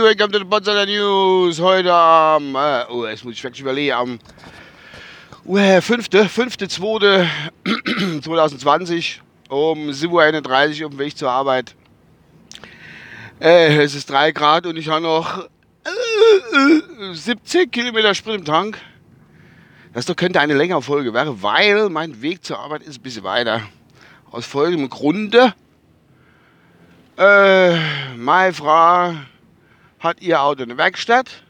Welcome to the Potsdamer News. Heute am, äh, oh, jetzt muss ich wirklich überlegen, am 5. 5.2.2020 um 7.31 Uhr auf dem Weg zur Arbeit. Äh, es ist 3 Grad und ich habe noch äh, 17 Kilometer Sprit im Tank. Das doch könnte eine längere Folge werden, weil mein Weg zur Arbeit ist ein bisschen weiter. Aus folgendem Grunde. Äh, meine Frau hat ihr Auto in der Werkstatt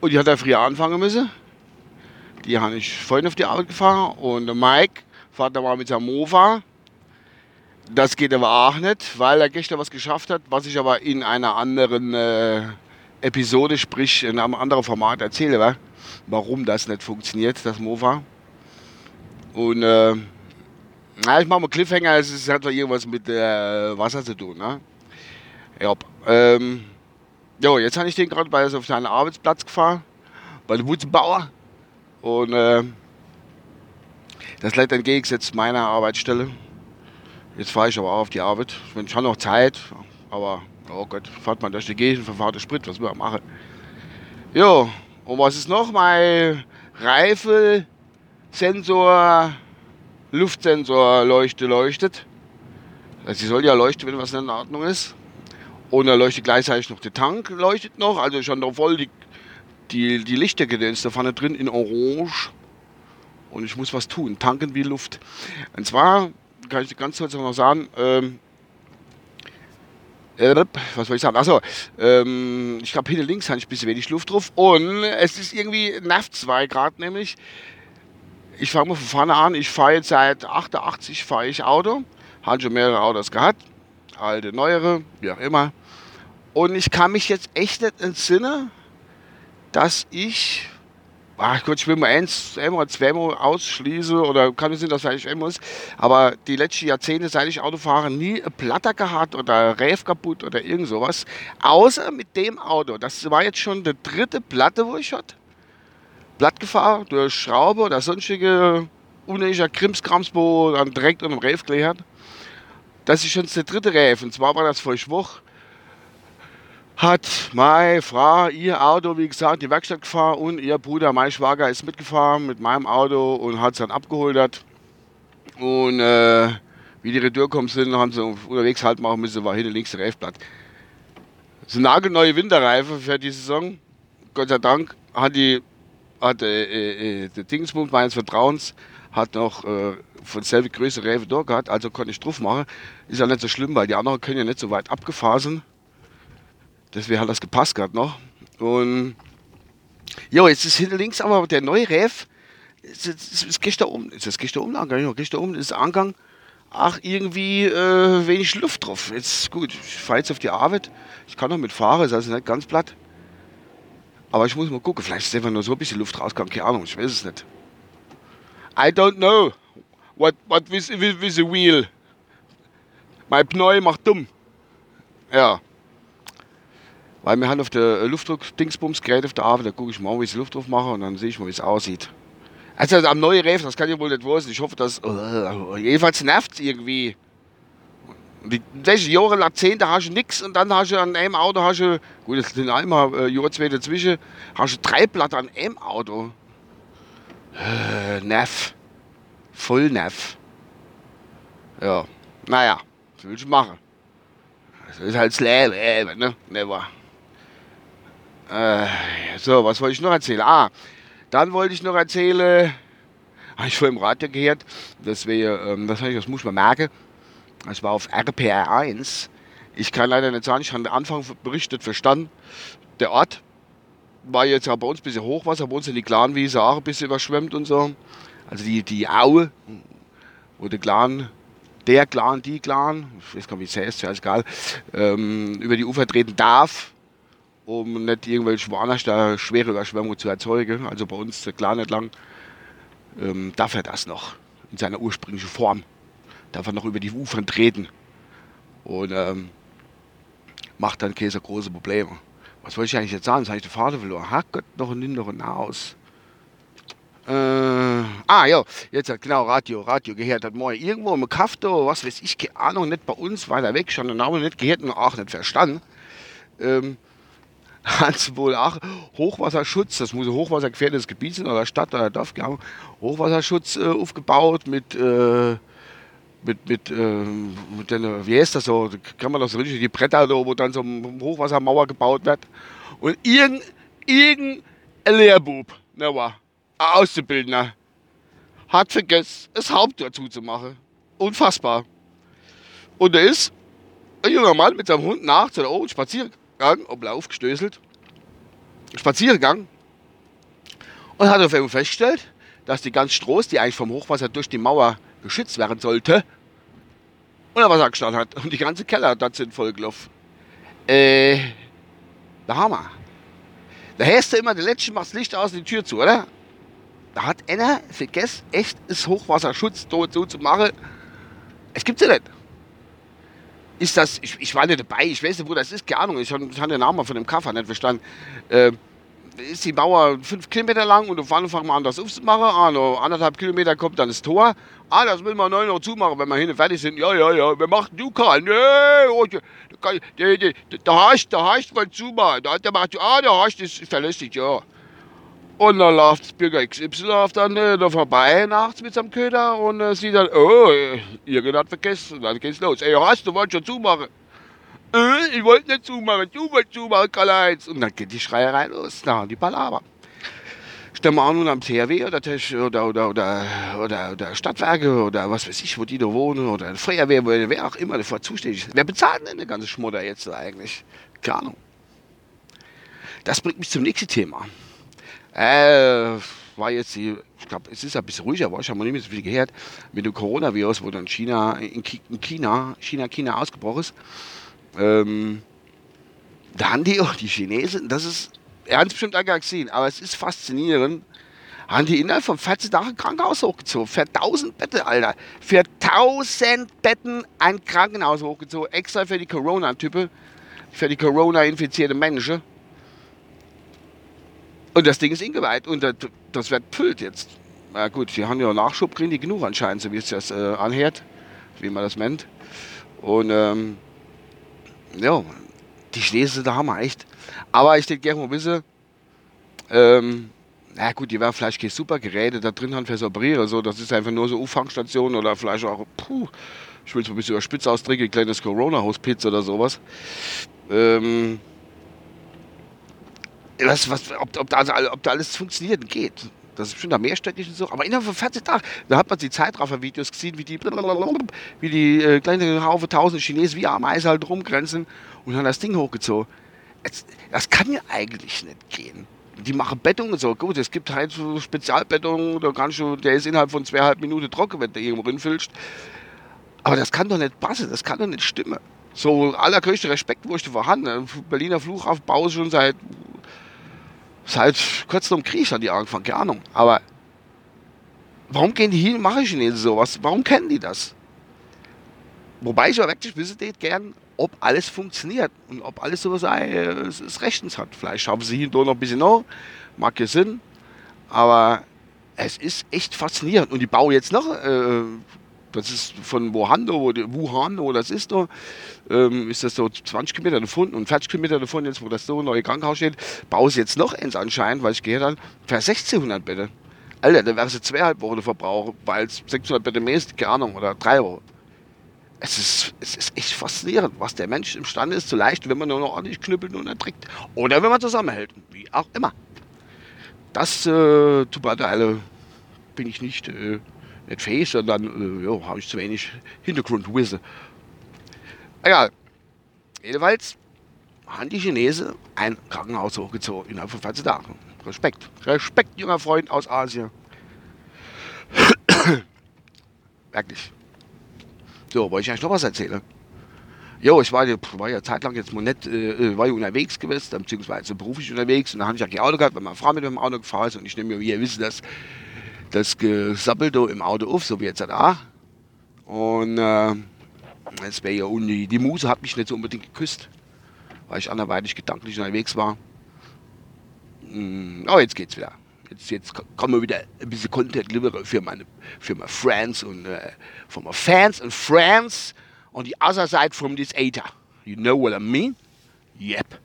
und die hat da früher anfangen müssen. Die habe ich vorhin auf die Arbeit gefahren und der Mike fährt da mal mit seinem Mofa. Das geht aber auch nicht, weil er gestern was geschafft hat, was ich aber in einer anderen äh, Episode, sprich in einem anderen Format erzähle, warum das nicht funktioniert, das Mofa. Und äh, na, ich mache mal Cliffhanger, es hat doch irgendwas mit äh, Wasser zu tun. Ne? Ja, ähm, jo, jetzt habe ich den gerade bei auf seinen Arbeitsplatz gefahren, bei dem Wutzenbauer. Und äh, das liegt entgegengesetzt meiner Arbeitsstelle. Jetzt fahre ich aber auch auf die Arbeit. Ich habe noch Zeit, aber oh Gott, fahrt man durch die Gegend, verfahrt der Sprit, was man machen? Jo, und was ist noch? Mein Reifelsensor Luftsensor Leuchte leuchtet. Also sie soll ja leuchten, wenn was in Ordnung ist. Und er leuchtet gleichzeitig noch der Tank, leuchtet noch, also schon noch voll die, die, die Lichtergedöns da vorne drin in Orange. Und ich muss was tun, tanken wie Luft. Und zwar kann ich ganz kurz noch sagen, ähm, äh, was soll ich sagen? Achso, ähm, ich glaube, hinter links habe ich ein bisschen wenig Luft drauf. Und es ist irgendwie nervt zwei Grad nämlich ich fange mal von vorne an. Ich fahre jetzt seit 88 fahre ich Auto. Habe schon mehrere Autos gehabt. Alte, neuere, wie auch immer. Und ich kann mich jetzt echt nicht entsinnen, dass ich, ach Gott, ich will mal eins, einmal, zweimal ausschließe oder kann es nicht, dass vielleicht einmal ist, aber die letzten Jahrzehnte, seit ich Auto fahre, nie ein Platter gehabt oder Reif kaputt oder irgend sowas. Außer mit dem Auto. Das war jetzt schon die dritte Platte, wo ich hatte. Blattgefahr durch Schraube oder sonstige unnötiger Krimskrams, wo dann direkt unter dem Reif hat. Das ist schon der dritte Reif. Und zwar war das vor Woche. Hat meine Frau ihr Auto, wie gesagt, in die Werkstatt gefahren und ihr Bruder, mein Schwager, ist mitgefahren mit meinem Auto und hat es dann abgeholt. Und äh, wie die Retour gekommen sind, haben sie unterwegs halt machen müssen, war hinten links der Reifblatt. Sind nagelneue Winterreifen für die Saison. Gott sei Dank hat die hat äh, äh, der Dingsbums meines Vertrauens hat noch äh, von selbe Größe Rewe da gehabt, also konnte ich drauf machen. Ist ja nicht so schlimm, weil die anderen können ja nicht so weit abgefahren. Deswegen hat das gepasst gerade noch. Und ja, jetzt ist hinter links aber der neue Ref. Es, es, es gestern um, ist das gestern um, ja, gestern um ist Angang. Ach, irgendwie äh, wenig Luft drauf. Jetzt gut, ich fahre jetzt auf die Arbeit. Ich kann noch mitfahren, ist also nicht ganz platt. Aber ich muss mal gucken, vielleicht ist einfach nur so ein bisschen Luft rausgekommen, keine Ahnung, ich weiß es nicht. I don't know. What, what with, with, with the wheel? Mein Pneu macht dumm. Ja. Weil wir haben auf der Luftdruck-Dingsbums-Gerät auf der Arbeit, da gucke ich mal, wie ich Luft drauf mache und dann sehe ich mal, wie es aussieht. Also am neuen Reifen, das kann ich wohl nicht wissen. Ich hoffe, dass. Uh, jedenfalls nervt es irgendwie. Die welche Jahre, Jahrzehnte hast du nichts und dann hast du an einem Auto, hast du, gut, das sind einmal äh, Jahre zwei dazwischen, hast du drei Platten an einem Auto. Äh, Neff. Voll Neff. Ja, naja, was willst du machen? Das ist halt das Leben, ne? Never. Äh, so, was wollte ich noch erzählen? Ah, dann wollte ich noch erzählen, habe ich vorhin im Radio gehört, das wäre, ähm, das, das muss man merken, es war auf RPR 1. Ich kann leider nicht sagen, ich habe am Anfang berichtet verstanden. Der Ort war jetzt ja bei uns ein bisschen Hochwasser, bei uns in die Clanwiese auch ein bisschen überschwemmt und so. Also die, die Aue, wo der Clan, der Clan, die Clan, ich weiß gar nicht, wie es heißt, ja, ist egal, ähm, über die Ufer treten darf, um nicht irgendwelche woanders da schwere Überschwemmungen zu erzeugen. Also bei uns der Clan entlang ähm, darf er das noch in seiner ursprünglichen Form darf er noch über die Ufern treten und ähm, macht dann Käse große Probleme. Was wollte ich eigentlich jetzt sagen? Das habe ich den Vater verloren. Gott, noch ein Ninder und aus. Äh, ah, ja, jetzt hat genau Radio, Radio gehört. Hat mal irgendwo im Kaff da, was weiß ich, keine Ahnung, nicht bei uns, weiter weg, schon den Namen nicht gehört und auch nicht verstanden. Ähm, hat es wohl auch Hochwasserschutz, das muss ein hochwassergefährdetes Gebiet sein, oder Stadt oder Dorf, genau, Hochwasserschutz äh, aufgebaut mit, äh, mit, mit, äh, mit den, wie heißt das so, kann man das richtig, die Bretter wo dann so eine Hochwassermauer gebaut wird. Und irgendein, irgendein Lehrbub, ne, war ein Auszubildender hat vergessen, das Haupttor zuzumachen. Unfassbar. Und da ist ein junger Mann mit seinem Hund nach zu der Ohren spazieren gegangen, ob aufgestößelt, spazieren gegangen und hat auf einmal festgestellt, dass die ganze Stroß, die eigentlich vom Hochwasser durch die Mauer geschützt werden sollte, unter Wasser gestanden hat. Und die ganze Keller da sind vollgelaufen. Äh, der Hammer. Da heißt du immer, der Letzte macht das Licht aus und die Tür zu, oder? Da hat einer vergessen, echt das Hochwasserschutz dort so zu machen. Es gibt's ja nicht. Ist das, ich, ich war nicht dabei, ich weiß nicht, wo das ist, keine Ahnung, ich habe den Namen von dem Kaffer nicht verstanden. Äh, ist die Mauer fünf Kilometer lang und auf Anfang mal anders aufzumachen. Ah, noch anderthalb Kilometer kommt dann das Tor. Ah, das will man neu noch zumachen, wenn wir hier fertig sind. Ja, ja, ja, wir machen du kann. Nee, da, hast da hast zumachen. Da, da macht, ah, da hast das verlässlich, ja. Und dann läuft Bürger XY läuft dann äh, da vorbei nachts mit seinem Köder und äh, sieht dann, oh, irgendjemand hat vergessen. Und dann geht's los. Ey, hast du wolltest schon zumachen? Äh, ich wollte nicht zumachen, du wolltest zumachen, Karl-Heinz. Und dann geht die Schreierei los, na, die Palaver. Stellen wir auch nun am THW oder, oder, oder, oder, oder, oder Stadtwerke oder was weiß ich, wo die da wohnen oder Feuerwehr, wer auch immer dafür zuständig ist. Wer bezahlt denn den ganzen Schmutter jetzt eigentlich? Keine Ahnung. Das bringt mich zum nächsten Thema. Äh, war jetzt die, ich glaube, es ist ein bisschen ruhiger, war ich habe noch nicht mehr so viel gehört, mit dem Coronavirus, wo dann China, in China, China, China ausgebrochen ist. Ähm, da haben die auch die Chinesen, das ist, er es bestimmt gesehen, aber es ist faszinierend, haben die innerhalb von 14 Tagen ein Krankenhaus hochgezogen. Für 1000 Betten, Alter. Für 1000 Betten ein Krankenhaus hochgezogen. Extra für die Corona-Typen. Für die Corona-infizierte Menschen. Und das Ding ist ingeweiht und das, wird gefüllt jetzt. Na gut, wir haben ja Nachschub, kriegen die genug anscheinend, so wie es das äh, anhört, wie man das nennt. Und ähm, ja, die Schlesien, da haben wir echt. Aber ich denke mal wissen, ähm, na gut, die werden vielleicht keine super Geräte da drin haben für so Briere, so, das ist einfach nur so Auffangstation oder vielleicht auch, puh, ich will es ein bisschen überspitzt ausdrücken, ein kleines Corona-Hospiz oder sowas. Ähm, was, was, ob, ob, da, also, ob da alles funktioniert und geht. Das ist bestimmt mehrstöckig und so. Aber innerhalb von 14 Tagen, da hat man die Zeitraffer-Videos gesehen, wie die, wie die äh, kleinen Haufe tausend Chinesen wie Ameisen halt rumgrenzen und haben das Ding hochgezogen. Es, das kann ja eigentlich nicht gehen. Die machen Bettung und so. Gut, es gibt halt so Spezialbettung, da kannst du, der ist innerhalb von zweieinhalb Minuten trocken, wenn du irgendwo rinfüllst. Aber das kann doch nicht passen, das kann doch nicht stimmen. So allergrößter Respekt, wo ich vorhanden. Berliner Flughafen baue schon seit Seit kurz nach dem Krieg hat die angefangen, keine Ahnung. Aber warum gehen die und machen Chinesen sowas? Warum kennen die das? Wobei ich ja wirklich wissen gern, ob alles funktioniert und ob alles so sei, es, es rechtens hat. Vielleicht haben sie hier und da noch ein bisschen noch, mag ja Sinn, aber es ist echt faszinierend. Und die bauen jetzt noch äh, das ist von Wuhan, wo, Wuhan, wo das ist, da, ähm, ist das so 20 Kilometer davon und 40 Kilometer davon, jetzt wo das so neue Krankenhaus steht, bauen sie jetzt noch eins anscheinend, weil ich gehe dann für 1600 Bette. Alter, da wäre sie zweieinhalb Wochen verbrauchen, weil es 600 Bette mehr ist, keine Ahnung, oder drei Wochen. Es ist, es ist echt faszinierend, was der Mensch imstande ist zu leisten, wenn man nur noch ordentlich knüppelt und erträgt. Oder wenn man zusammenhält, wie auch immer. Das äh, tut mir bin ich nicht äh, nicht fähig, sondern äh, ja, habe ich zu wenig Hintergrundwissen. Egal. Jedenfalls haben die Chinesen ein Krankenhaus hochgezogen innerhalb von 14 Tagen. Respekt. Respekt, junger Freund aus Asien. Wirklich. So, wollte ich eigentlich noch was erzählen? Jo, ich war, war ja zeitlang jetzt mal nicht, äh, äh, war ja unterwegs gewesen, beziehungsweise beruflich unterwegs und dann habe ich ja kein Auto gehabt, weil meine Frau mit dem Auto gefahren ist und ich nehme mir, wie ihr wisst, das das gesappelt im Auto auf, so wie jetzt da. Und äh, es wäre ja uni. Die Muse hat mich nicht so unbedingt geküsst, weil ich anderweitig gedanklich unterwegs war. Mm, aber jetzt geht's wieder. Jetzt, jetzt kommen wir wieder ein bisschen Content liefern für meine, für meine Friends und uh, for my fans and friends on the other side from this ether. You know what I mean? Yep.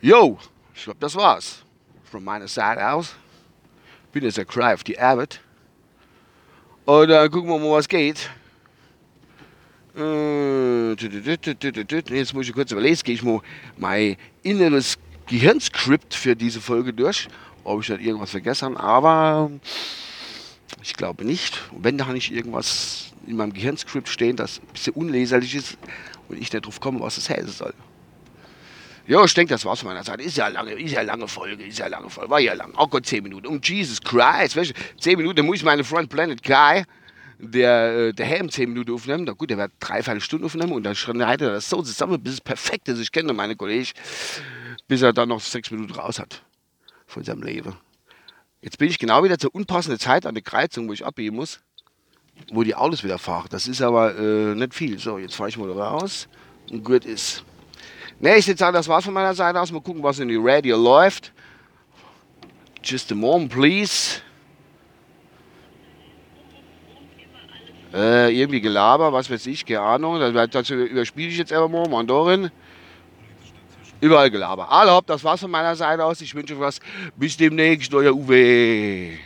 Yo, ich glaube, das war's. Von meiner Seite aus. Bin jetzt der Cry auf die Arbeit. Und dann gucken wir mal, was geht. Äh, jetzt muss ich kurz überlegen, gehe ich mal mein inneres Gehirnskript für diese Folge durch, ob ich da irgendwas vergessen habe, aber ich glaube nicht. wenn da nicht irgendwas in meinem Gehirnskript stehen, das ein bisschen unleserlich ist und ich nicht drauf komme, was das heißen soll. Ja, ich denke, das war's von meiner Seite. Ist ja lange, ist ja lange Folge, ist ja lange Folge. War ja lang. Oh Gott, 10 Minuten. Um Jesus Christ. Du, 10 Minuten, muss ich meine Freund Planet Guy der, äh, der Helm 10 Minuten aufnehmen. Na gut, der wird dreiviertel Stunden aufnehmen und dann schneidet er das so zusammen, bis es perfekt ist. Ich kenne meine Kollegen, bis er dann noch sechs Minuten raus hat von seinem Leben. Jetzt bin ich genau wieder zur unpassenden Zeit an der Kreuzung, wo ich abbiegen muss, wo die Autos wieder fahren. Das ist aber äh, nicht viel. So, jetzt fahre ich mal raus und gut ist. Ne, ich würde sagen, das war's von meiner Seite aus. Mal gucken, was in die Radio läuft. Just a moment, please. Äh, irgendwie Gelaber, was weiß ich, keine Ahnung. Dazu überspiele ich jetzt einfach mal Mandorin. Überall Gelaber. Alle hopp, das war's von meiner Seite aus. Ich wünsche euch was. Bis demnächst, euer Uwe.